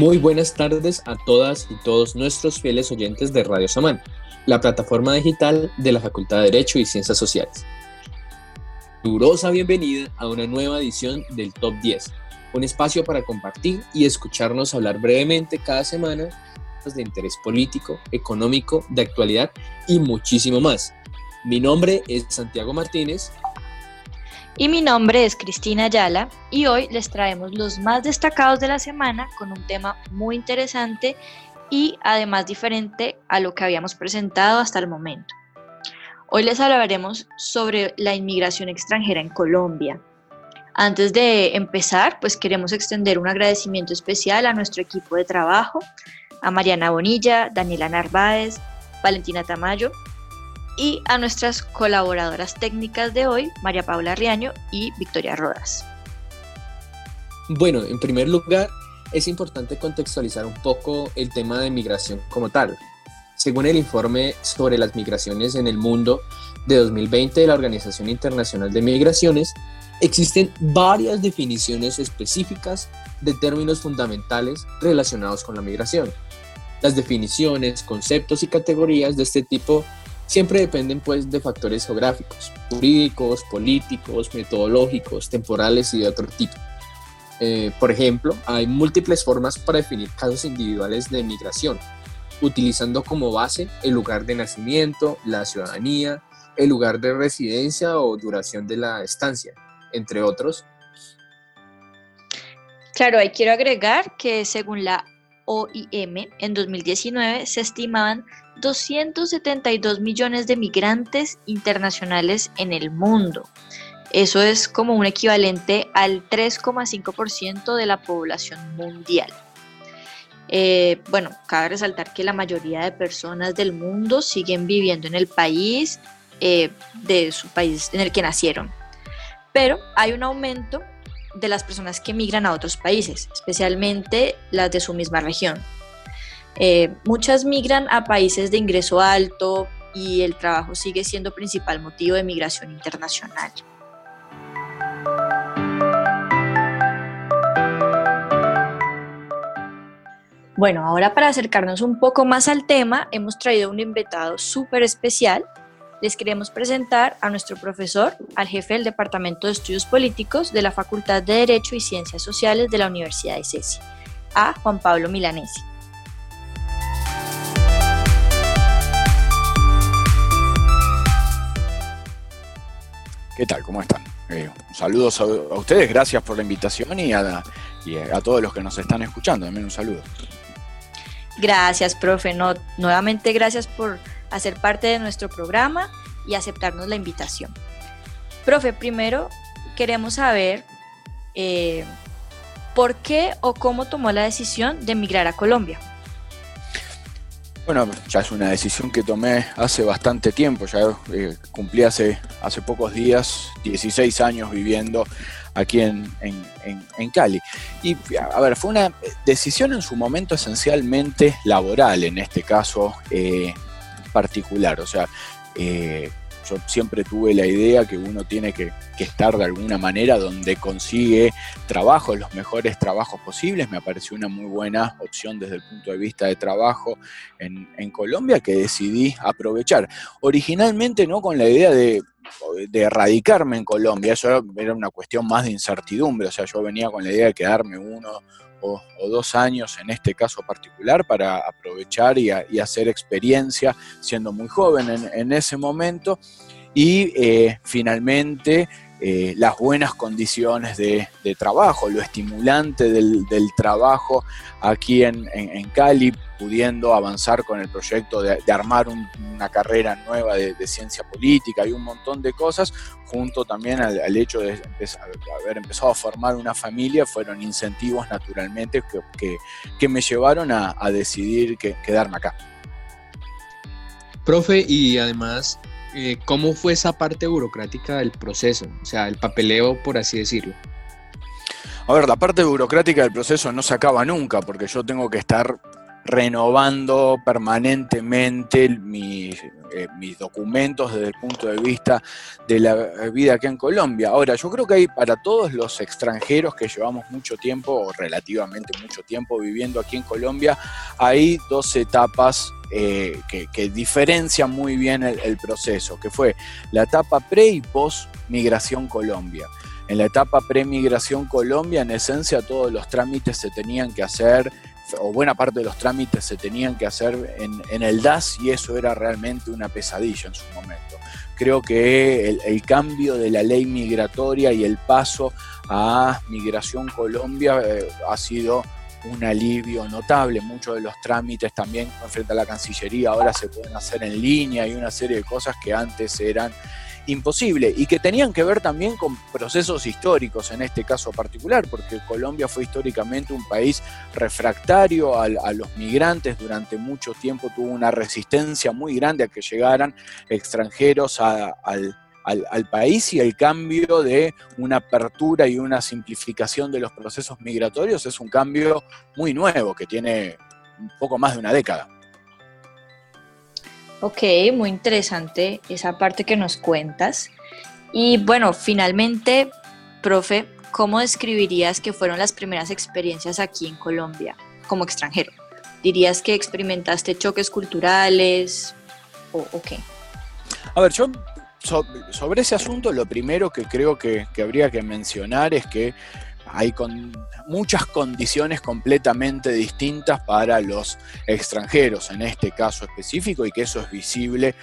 Muy buenas tardes a todas y todos nuestros fieles oyentes de Radio Samán, la plataforma digital de la Facultad de Derecho y Ciencias Sociales. Durosa bienvenida a una nueva edición del Top 10, un espacio para compartir y escucharnos hablar brevemente cada semana de interés político, económico, de actualidad y muchísimo más. Mi nombre es Santiago Martínez y mi nombre es Cristina Ayala y hoy les traemos los más destacados de la semana con un tema muy interesante y además diferente a lo que habíamos presentado hasta el momento. Hoy les hablaremos sobre la inmigración extranjera en Colombia. Antes de empezar, pues queremos extender un agradecimiento especial a nuestro equipo de trabajo, a Mariana Bonilla, Daniela Narváez, Valentina Tamayo, y a nuestras colaboradoras técnicas de hoy, María Paula Riaño y Victoria Rodas. Bueno, en primer lugar, es importante contextualizar un poco el tema de migración como tal. Según el informe sobre las migraciones en el mundo de 2020 de la Organización Internacional de Migraciones, existen varias definiciones específicas de términos fundamentales relacionados con la migración. Las definiciones, conceptos y categorías de este tipo siempre dependen pues de factores geográficos, jurídicos, políticos, metodológicos, temporales y de otro tipo. Eh, por ejemplo, hay múltiples formas para definir casos individuales de migración, utilizando como base el lugar de nacimiento, la ciudadanía, el lugar de residencia o duración de la estancia, entre otros. Claro, ahí quiero agregar que según la OIM, en 2019 se estimaban 272 millones de migrantes internacionales en el mundo. Eso es como un equivalente al 3,5% de la población mundial. Eh, bueno, cabe resaltar que la mayoría de personas del mundo siguen viviendo en el país eh, de su país en el que nacieron. Pero hay un aumento de las personas que migran a otros países, especialmente las de su misma región. Eh, muchas migran a países de ingreso alto y el trabajo sigue siendo principal motivo de migración internacional. Bueno, ahora para acercarnos un poco más al tema, hemos traído un invitado súper especial. Les queremos presentar a nuestro profesor, al jefe del Departamento de Estudios Políticos de la Facultad de Derecho y Ciencias Sociales de la Universidad de Ceci, a Juan Pablo Milanesi. ¿Qué tal? ¿Cómo están? Eh, saludos a, ustedes, gracias por la invitación y a, todos los que nos están escuchando. También un saludo. Gracias, profe. nuevamente gracias por hacer parte de nuestro programa y aceptarnos la invitación. Profe, primero queremos saber eh, por qué o cómo tomó la decisión de emigrar a Colombia. Bueno, ya es una decisión que tomé hace bastante tiempo, ya eh, cumplí hace, hace pocos días 16 años viviendo aquí en, Cali. Y a ver, fue una decisión en su momento esencialmente laboral, en este caso eh, particular. O sea, eh, yo siempre tuve la idea que uno tiene que, estar de alguna manera donde consigue trabajo, los mejores trabajos posibles. Me pareció una muy buena opción desde el punto de vista de trabajo en, Colombia que decidí aprovechar. Originalmente no con la idea de, de erradicarme en Colombia, eso era una cuestión más de incertidumbre, o sea, yo venía con la idea de quedarme uno o, dos años en este caso particular para aprovechar y, hacer experiencia siendo muy joven en, ese momento. Y eh, finalmente eh, las buenas condiciones de, trabajo, lo estimulante del, trabajo aquí en, Cali, pudiendo avanzar con el proyecto de, armar una carrera nueva de, ciencia política y un montón de cosas, junto también al, hecho de haber empezado a formar una familia, fueron incentivos naturalmente que, me llevaron a, decidir quedarme acá. Profe, y además eh, ¿cómo fue esa parte burocrática del proceso? O sea, el papeleo, por así decirlo. A ver, la parte burocrática del proceso no se acaba nunca, porque yo tengo que estar renovando permanentemente mis, eh, mis documentos desde el punto de vista de la vida aquí en Colombia. Ahora, yo creo que hay para todos los extranjeros que llevamos mucho tiempo, o relativamente mucho tiempo viviendo aquí en Colombia, hay dos etapas eh, que, diferencian muy bien el, proceso, que fue la etapa pre y post migración Colombia. En la etapa pre-migración Colombia, en esencia, todos los trámites se tenían que hacer o buena parte de los trámites se tenían que hacer en, el DAS y eso era realmente una pesadilla en su momento. Creo que el, cambio de la ley migratoria y el paso a Migración Colombia eh, ha sido un alivio notable. Muchos de los trámites también frente a la Cancillería ahora se pueden hacer en línea y una serie de cosas que antes eran imposible y que tenían que ver también con procesos históricos en este caso particular, porque Colombia fue históricamente un país refractario a, los migrantes, durante mucho tiempo tuvo una resistencia muy grande a que llegaran extranjeros al, al, país y el cambio de una apertura y una simplificación de los procesos migratorios es un cambio muy nuevo que tiene un poco más de una década. Ok, muy interesante esa parte que nos cuentas. Y bueno, finalmente, profe, ¿cómo describirías que fueron las primeras experiencias aquí en Colombia como extranjero? ¿Dirías que experimentaste choques culturales o, qué? A ver, yo sobre ese asunto lo primero que creo que habría que mencionar es que hay con muchas condiciones completamente distintas para los extranjeros en este caso específico y que eso es visible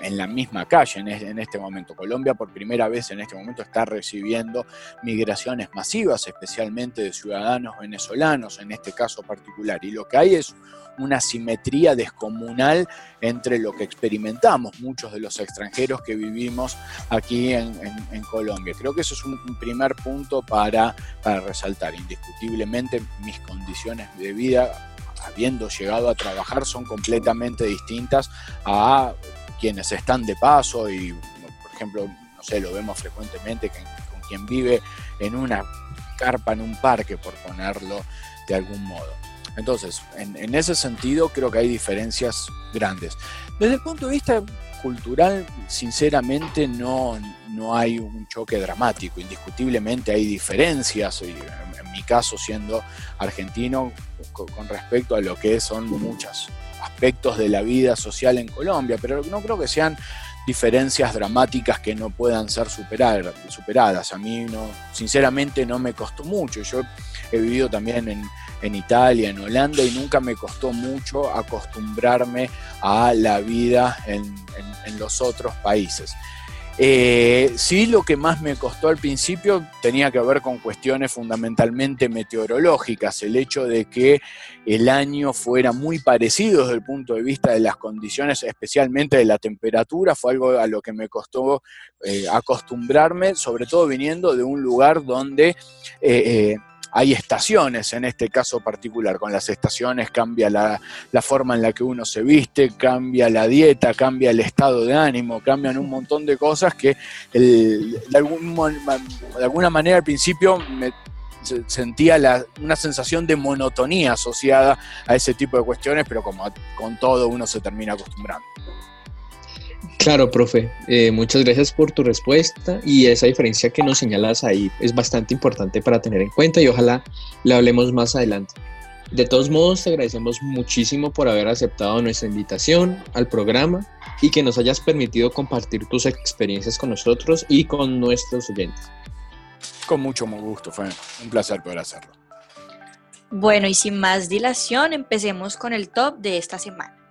en la misma calle en este momento. Colombia por primera vez en este momento está recibiendo migraciones masivas, especialmente de ciudadanos venezolanos en este caso particular. Y lo que hay es una simetría descomunal entre lo que experimentamos muchos de los extranjeros que vivimos aquí en, Colombia. Creo que eso es un, primer punto para, para resaltar. Indiscutiblemente mis condiciones de vida habiendo llegado a trabajar son completamente distintas a quienes están de paso y, por ejemplo, no sé, lo vemos frecuentemente con quien vive en una carpa en un parque, por ponerlo de algún modo. Entonces, en, ese sentido creo que hay diferencias grandes. Desde el punto de vista cultural, sinceramente no, no hay un choque dramático. Indiscutiblemente hay diferencias, en, en mi caso siendo argentino, con, respecto a lo que son muchos aspectos de la vida social en Colombia, pero no creo que sean diferencias dramáticas que no puedan ser superadas. A mí no, sinceramente no me costó mucho. Yo he vivido también en, en Italia, en Holanda, y nunca me costó mucho acostumbrarme a la vida en, los otros países. Eh, sí, lo que más me costó al principio tenía que ver con cuestiones fundamentalmente meteorológicas, el hecho de que el año fuera muy parecido desde el punto de vista de las condiciones, especialmente de la temperatura, fue algo a lo que me costó eh, acostumbrarme, sobre todo viniendo de un lugar donde... Eh, hay estaciones en este caso particular. Con las estaciones cambia la, forma en la que uno se viste, cambia la dieta, cambia el estado de ánimo, cambian un montón de cosas que de, alguna manera al principio me sentía una sensación de monotonía asociada a ese tipo de cuestiones, pero como con todo uno se termina acostumbrando. Claro, profe. Eh, muchas gracias por tu respuesta y esa diferencia que nos señalas ahí es bastante importante para tener en cuenta y ojalá la hablemos más adelante. De todos modos, te agradecemos muchísimo por haber aceptado nuestra invitación al programa y que nos hayas permitido compartir tus experiencias con nosotros y con nuestros oyentes. Con mucho gusto, fue un placer poder hacerlo. Bueno, y sin más dilación, empecemos con el top de esta semana.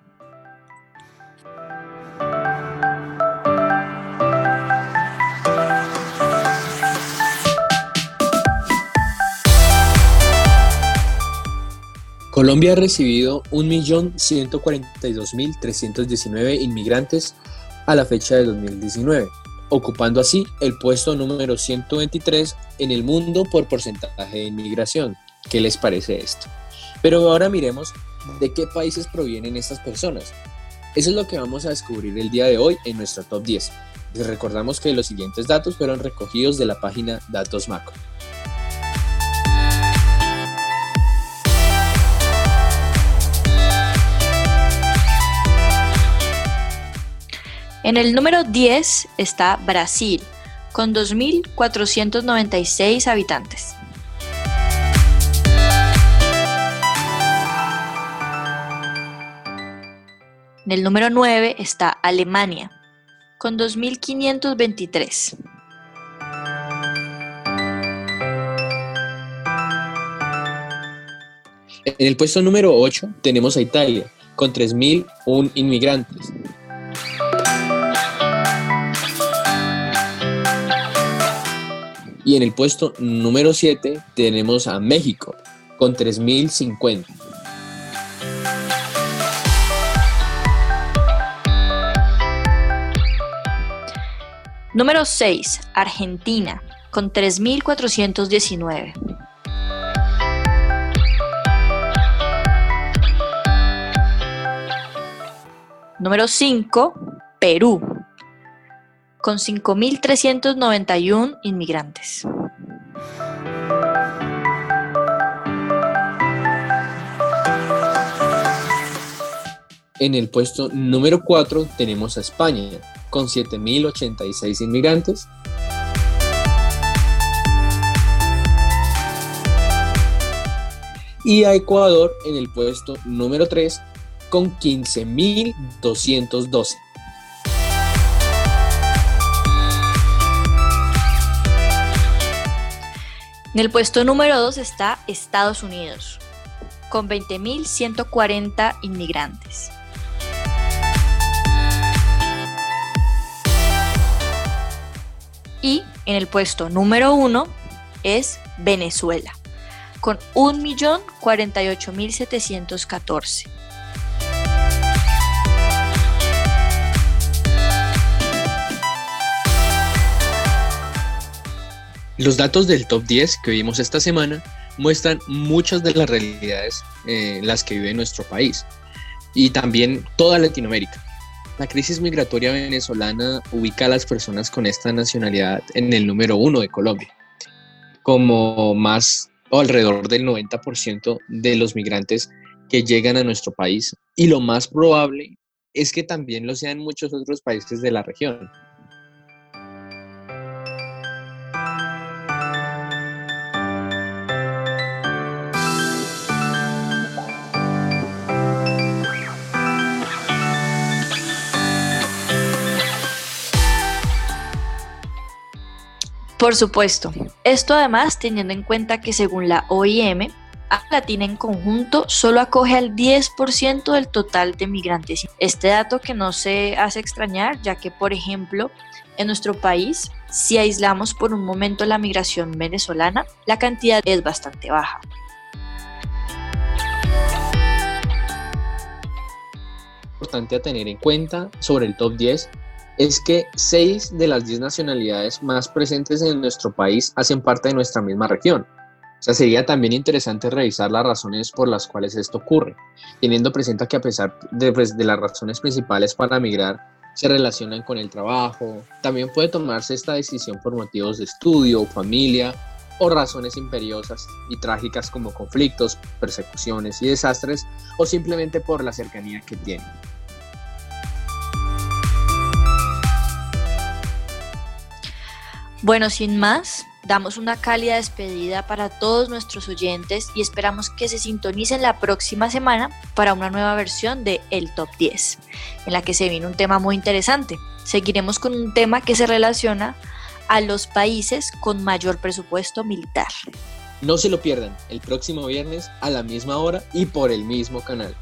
Colombia ha recibido 1.142.319 inmigrantes a la fecha de 2019, ocupando así el puesto número 123 en el mundo por porcentaje de inmigración. ¿Qué les parece esto? Pero ahora miremos de qué países provienen estas personas. Eso es lo que vamos a descubrir el día de hoy en nuestro top 10. Les recordamos que los siguientes datos fueron recogidos de la página Datos Macro. En el número 10 está Brasil, con 2.496 habitantes. En el número 9 está Alemania, con 2.523. En el puesto número 8 tenemos a Italia, con 3.001 inmigrantes. Y en el puesto número 7 tenemos a México, con 3.050. Número 6. Argentina, con 3.419. Número 5. Perú, con 5.391 inmigrantes. En el puesto número 4 tenemos a España, con 7.086 inmigrantes. Y a Ecuador en el puesto número 3 con 15.212. En el puesto número 2 está Estados Unidos, con 20.140 inmigrantes. Y en el puesto número 1 es Venezuela, con 1.048.714. Los datos del top 10 que vimos esta semana muestran muchas de las realidades eh, las que vive nuestro país y también toda Latinoamérica. La crisis migratoria venezolana ubica a las personas con esta nacionalidad en el número uno de Colombia, como más o alrededor del 90% de los migrantes que llegan a nuestro país y lo más probable es que también lo sean muchos otros países de la región. Por supuesto. Esto además teniendo en cuenta que según la OIM, Latina en conjunto solo acoge al 10% del total de migrantes. Este dato que no se hace extrañar, ya que, por ejemplo, en nuestro país, si aislamos por un momento la migración venezolana, la cantidad es bastante baja. Importante a tener en cuenta sobre el top 10 es que seis de las diez nacionalidades más presentes en nuestro país hacen parte de nuestra misma región. O sea, sería también interesante revisar las razones por las cuales esto ocurre, teniendo presente que a pesar de, pues, de las razones principales para migrar se relacionan con el trabajo, también puede tomarse esta decisión por motivos de estudio, familia o razones imperiosas y trágicas como conflictos, persecuciones y desastres o simplemente por la cercanía que tienen. Bueno, sin más, damos una cálida despedida para todos nuestros oyentes y esperamos que se sintonicen la próxima semana para una nueva versión de El Top 10, en la que se viene un tema muy interesante. Seguiremos con un tema que se relaciona a los países con mayor presupuesto militar. No se lo pierdan el próximo viernes a la misma hora y por el mismo canal.